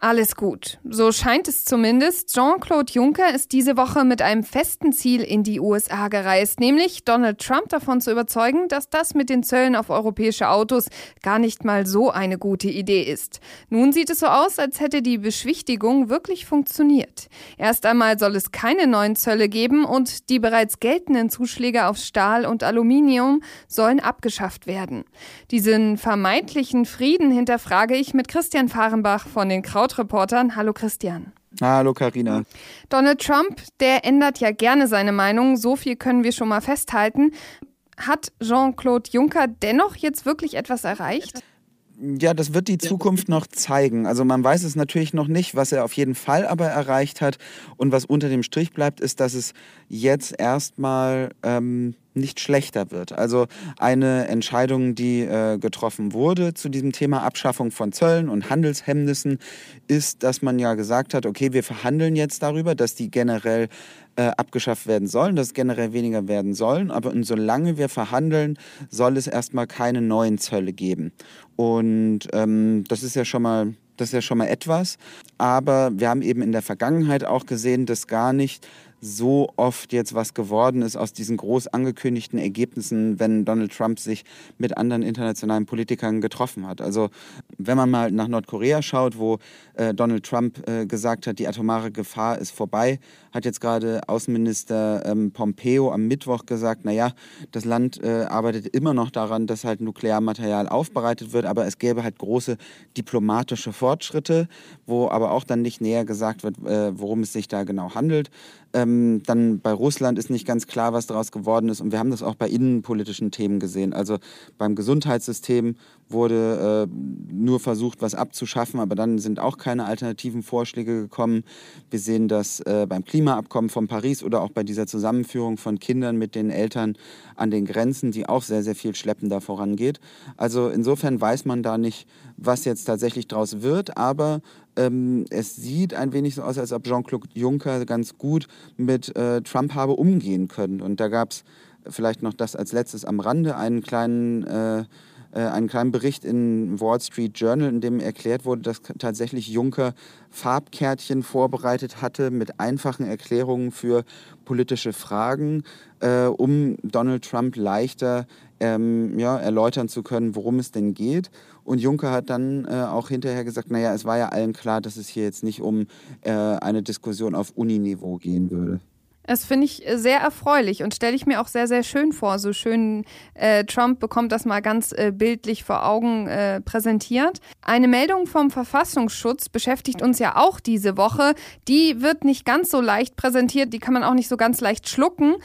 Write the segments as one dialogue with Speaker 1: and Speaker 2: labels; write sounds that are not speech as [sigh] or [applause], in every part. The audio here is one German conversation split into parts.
Speaker 1: alles gut. So scheint es zumindest. Jean-Claude Juncker ist diese Woche mit einem festen Ziel in die USA gereist, nämlich Donald Trump davon zu überzeugen, dass das mit den Zöllen auf europäische Autos gar nicht mal so eine gute Idee ist. Nun sieht es so aus, als hätte die Beschwichtigung wirklich funktioniert. Erst einmal soll es keine neuen Zölle geben und die bereits geltenden Zuschläge auf Stahl und Aluminium sollen abgeschafft werden. Diesen vermeintlichen Frieden hinterfrage ich mit Christian Fahrenbach von den Kraut Sportreportern. Hallo Christian.
Speaker 2: Hallo Karina.
Speaker 1: Donald Trump, der ändert ja gerne seine Meinung, so viel können wir schon mal festhalten. Hat Jean-Claude Juncker dennoch jetzt wirklich etwas erreicht?
Speaker 2: Ja, das wird die Zukunft noch zeigen. Also man weiß es natürlich noch nicht, was er auf jeden Fall aber erreicht hat. Und was unter dem Strich bleibt, ist, dass es jetzt erstmal ähm, nicht schlechter wird. Also eine Entscheidung, die äh, getroffen wurde zu diesem Thema Abschaffung von Zöllen und Handelshemmnissen, ist, dass man ja gesagt hat, okay, wir verhandeln jetzt darüber, dass die generell äh, abgeschafft werden sollen, dass generell weniger werden sollen. Aber solange wir verhandeln, soll es erstmal keine neuen Zölle geben. Und ähm, das ist ja schon mal das ist ja schon mal etwas. Aber wir haben eben in der Vergangenheit auch gesehen, dass gar nicht so oft jetzt was geworden ist aus diesen groß angekündigten Ergebnissen, wenn Donald Trump sich mit anderen internationalen Politikern getroffen hat. Also wenn man mal nach Nordkorea schaut, wo äh, Donald Trump äh, gesagt hat, die atomare Gefahr ist vorbei, hat jetzt gerade Außenminister ähm, Pompeo am Mittwoch gesagt, naja, das Land äh, arbeitet immer noch daran, dass halt Nuklearmaterial aufbereitet wird, aber es gäbe halt große diplomatische Fortschritte, wo aber auch dann nicht näher gesagt wird, äh, worum es sich da genau handelt. Ähm, dann bei Russland ist nicht ganz klar, was daraus geworden ist. Und wir haben das auch bei innenpolitischen Themen gesehen. Also beim Gesundheitssystem wurde äh, nur versucht, was abzuschaffen, aber dann sind auch keine alternativen Vorschläge gekommen. Wir sehen das äh, beim Klimaabkommen von Paris oder auch bei dieser Zusammenführung von Kindern mit den Eltern an den Grenzen, die auch sehr, sehr viel schleppender vorangeht. Also insofern weiß man da nicht, was jetzt tatsächlich daraus wird, aber ähm, es sieht ein wenig so aus, als ob Jean-Claude Juncker ganz gut mit äh, Trump habe umgehen können. Und da gab es vielleicht noch das als letztes am Rande, einen kleinen äh, einen kleinen Bericht in Wall Street Journal, in dem erklärt wurde, dass tatsächlich Juncker Farbkärtchen vorbereitet hatte mit einfachen Erklärungen für politische Fragen, äh, um Donald Trump leichter ähm, ja, erläutern zu können, worum es denn geht. Und Juncker hat dann äh, auch hinterher gesagt, naja, es war ja allen klar, dass es hier jetzt nicht um äh, eine Diskussion auf Uniniveau gehen würde.
Speaker 1: Das finde ich äh, sehr erfreulich und stelle ich mir auch sehr, sehr schön vor. So schön äh, Trump bekommt das mal ganz äh, bildlich vor Augen äh, präsentiert. Eine Meldung vom Verfassungsschutz beschäftigt uns ja auch diese Woche. Die wird nicht ganz so leicht präsentiert, die kann man auch nicht so ganz leicht schlucken.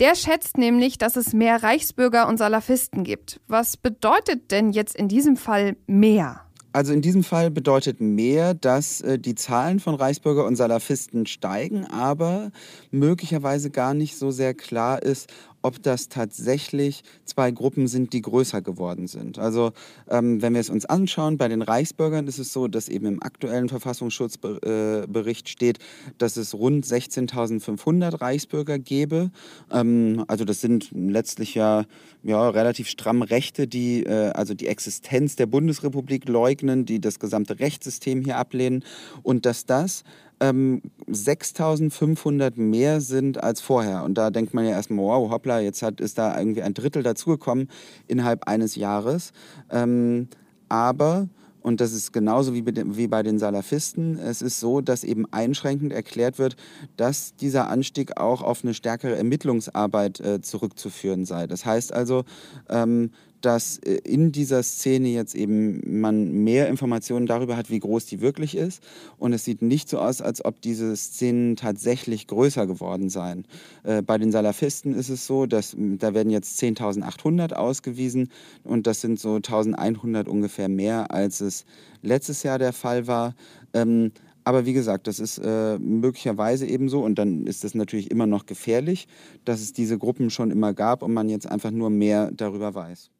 Speaker 1: Der schätzt nämlich, dass es mehr Reichsbürger und Salafisten gibt. Was bedeutet denn jetzt in diesem Fall mehr?
Speaker 2: Also in diesem Fall bedeutet mehr, dass äh, die Zahlen von Reichsbürger und Salafisten steigen, aber möglicherweise gar nicht so sehr klar ist, ob das tatsächlich zwei Gruppen sind, die größer geworden sind. Also ähm, wenn wir es uns anschauen, bei den Reichsbürgern ist es so, dass eben im aktuellen Verfassungsschutzbericht steht, dass es rund 16.500 Reichsbürger gäbe. Ähm, also das sind letztlich ja, ja relativ stramm Rechte, die äh, also die Existenz der Bundesrepublik leugnen, die das gesamte Rechtssystem hier ablehnen und dass das ähm, 6500 mehr sind als vorher. Und da denkt man ja erstmal, wow, hoppla, jetzt hat, ist da irgendwie ein Drittel dazugekommen innerhalb eines Jahres. Ähm, aber und das ist genauso wie bei den Salafisten. Es ist so, dass eben einschränkend erklärt wird, dass dieser Anstieg auch auf eine stärkere Ermittlungsarbeit äh, zurückzuführen sei. Das heißt also, ähm, dass äh, in dieser Szene jetzt eben man mehr Informationen darüber hat, wie groß die wirklich ist. Und es sieht nicht so aus, als ob diese Szenen tatsächlich größer geworden seien. Äh, bei den Salafisten ist es so, dass da werden jetzt 10.800 ausgewiesen und das sind so 1.100 ungefähr mehr, als es letztes Jahr der Fall war. Ähm, aber wie gesagt, das ist äh, möglicherweise eben so und dann ist es natürlich immer noch gefährlich, dass es diese Gruppen schon immer gab und man jetzt einfach nur mehr darüber weiß.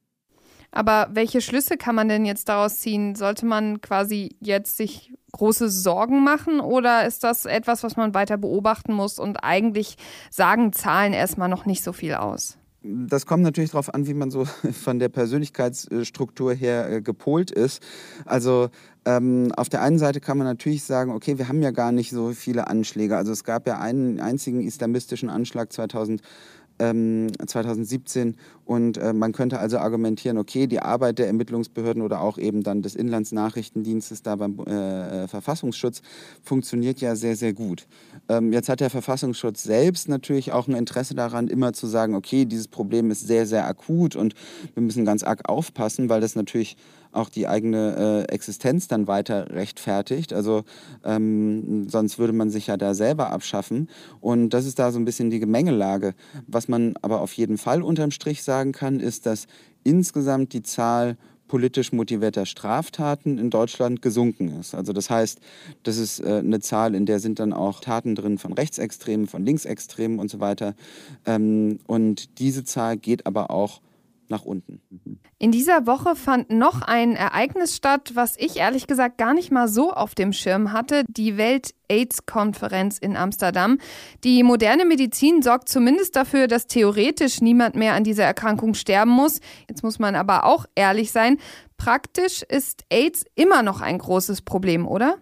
Speaker 1: Aber welche Schlüsse kann man denn jetzt daraus ziehen? Sollte man quasi jetzt sich große Sorgen machen oder ist das etwas, was man weiter beobachten muss und eigentlich sagen Zahlen erstmal noch nicht so viel aus?
Speaker 2: das kommt natürlich darauf an, wie man so [laughs] von der Persönlichkeitsstruktur her äh, gepolt ist. Also ähm, auf der einen Seite kann man natürlich sagen, okay, wir haben ja gar nicht so viele Anschläge. Also es gab ja einen einzigen islamistischen Anschlag 2000 ähm, 2017. Und äh, man könnte also argumentieren, okay, die Arbeit der Ermittlungsbehörden oder auch eben dann des Inlandsnachrichtendienstes da beim äh, äh, Verfassungsschutz funktioniert ja sehr, sehr gut. Ähm, jetzt hat der Verfassungsschutz selbst natürlich auch ein Interesse daran, immer zu sagen, okay, dieses Problem ist sehr, sehr akut und wir müssen ganz arg aufpassen, weil das natürlich auch die eigene äh, Existenz dann weiter rechtfertigt. Also ähm, sonst würde man sich ja da selber abschaffen. Und das ist da so ein bisschen die Gemengelage. Was man aber auf jeden Fall unterm Strich sagen kann, ist, dass insgesamt die Zahl politisch motivierter Straftaten in Deutschland gesunken ist. Also das heißt, das ist äh, eine Zahl, in der sind dann auch Taten drin von Rechtsextremen, von Linksextremen und so weiter. Ähm, und diese Zahl geht aber auch nach unten.
Speaker 1: In dieser Woche fand noch ein Ereignis statt, was ich ehrlich gesagt gar nicht mal so auf dem Schirm hatte, die Welt-AIDS-Konferenz in Amsterdam. Die moderne Medizin sorgt zumindest dafür, dass theoretisch niemand mehr an dieser Erkrankung sterben muss. Jetzt muss man aber auch ehrlich sein, praktisch ist AIDS immer noch ein großes Problem, oder?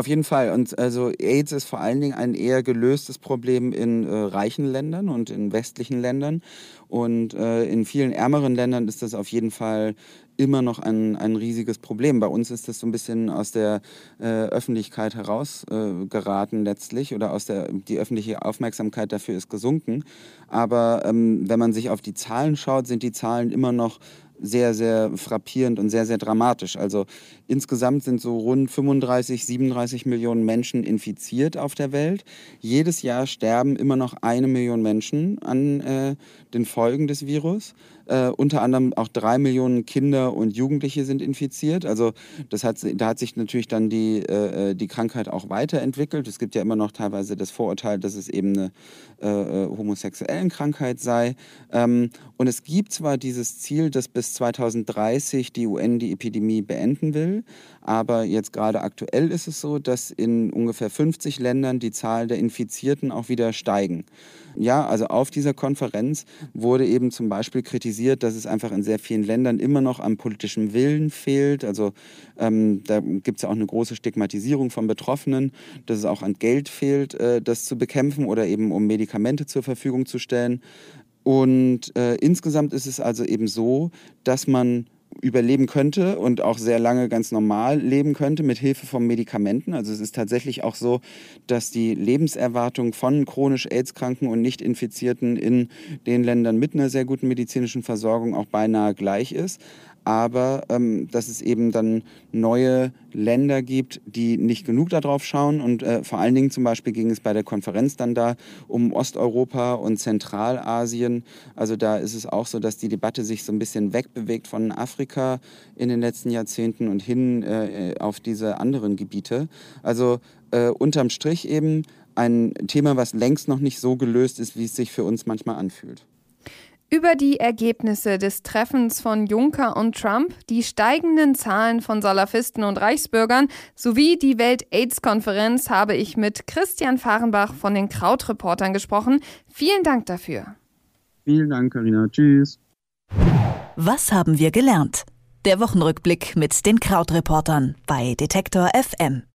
Speaker 2: Auf jeden Fall. Und also AIDS ist vor allen Dingen ein eher gelöstes Problem in äh, reichen Ländern und in westlichen Ländern. Und äh, in vielen ärmeren Ländern ist das auf jeden Fall immer noch ein, ein riesiges Problem. Bei uns ist das so ein bisschen aus der äh, Öffentlichkeit herausgeraten äh, letztlich oder aus der die öffentliche Aufmerksamkeit dafür ist gesunken. Aber ähm, wenn man sich auf die Zahlen schaut, sind die Zahlen immer noch sehr, sehr frappierend und sehr, sehr dramatisch. Also insgesamt sind so rund 35, 37 Millionen Menschen infiziert auf der Welt. Jedes Jahr sterben immer noch eine Million Menschen an äh, den Folgen des Virus. Äh, unter anderem auch drei Millionen Kinder und Jugendliche sind infiziert. Also das hat, da hat sich natürlich dann die, äh, die Krankheit auch weiterentwickelt. Es gibt ja immer noch teilweise das Vorurteil, dass es eben eine äh, äh homosexuellen Krankheit sei. Ähm, und es gibt zwar dieses Ziel, dass bis 2030 die UN die Epidemie beenden will, aber jetzt gerade aktuell ist es so, dass in ungefähr 50 Ländern die Zahl der Infizierten auch wieder steigen. Ja, also auf dieser Konferenz wurde eben zum Beispiel kritisiert, dass es einfach in sehr vielen Ländern immer noch am politischen Willen fehlt. Also ähm, da gibt es ja auch eine große Stigmatisierung von Betroffenen, dass es auch an Geld fehlt, äh, das zu bekämpfen oder eben um Medikamente zur Verfügung zu stellen. Und äh, insgesamt ist es also eben so, dass man überleben könnte und auch sehr lange ganz normal leben könnte mit Hilfe von Medikamenten. Also es ist tatsächlich auch so, dass die Lebenserwartung von chronisch AIDS-Kranken und Nicht-Infizierten in den Ländern mit einer sehr guten medizinischen Versorgung auch beinahe gleich ist aber ähm, dass es eben dann neue Länder gibt, die nicht genug darauf schauen. Und äh, vor allen Dingen zum Beispiel ging es bei der Konferenz dann da um Osteuropa und Zentralasien. Also da ist es auch so, dass die Debatte sich so ein bisschen wegbewegt von Afrika in den letzten Jahrzehnten und hin äh, auf diese anderen Gebiete. Also äh, unterm Strich eben ein Thema, was längst noch nicht so gelöst ist, wie es sich für uns manchmal anfühlt.
Speaker 1: Über die Ergebnisse des Treffens von Juncker und Trump, die steigenden Zahlen von Salafisten und Reichsbürgern sowie die Welt-AIDS-Konferenz habe ich mit Christian Fahrenbach von den Krautreportern gesprochen. Vielen Dank dafür.
Speaker 2: Vielen Dank, Karina. Tschüss.
Speaker 3: Was haben wir gelernt? Der Wochenrückblick mit den Krautreportern bei Detektor FM.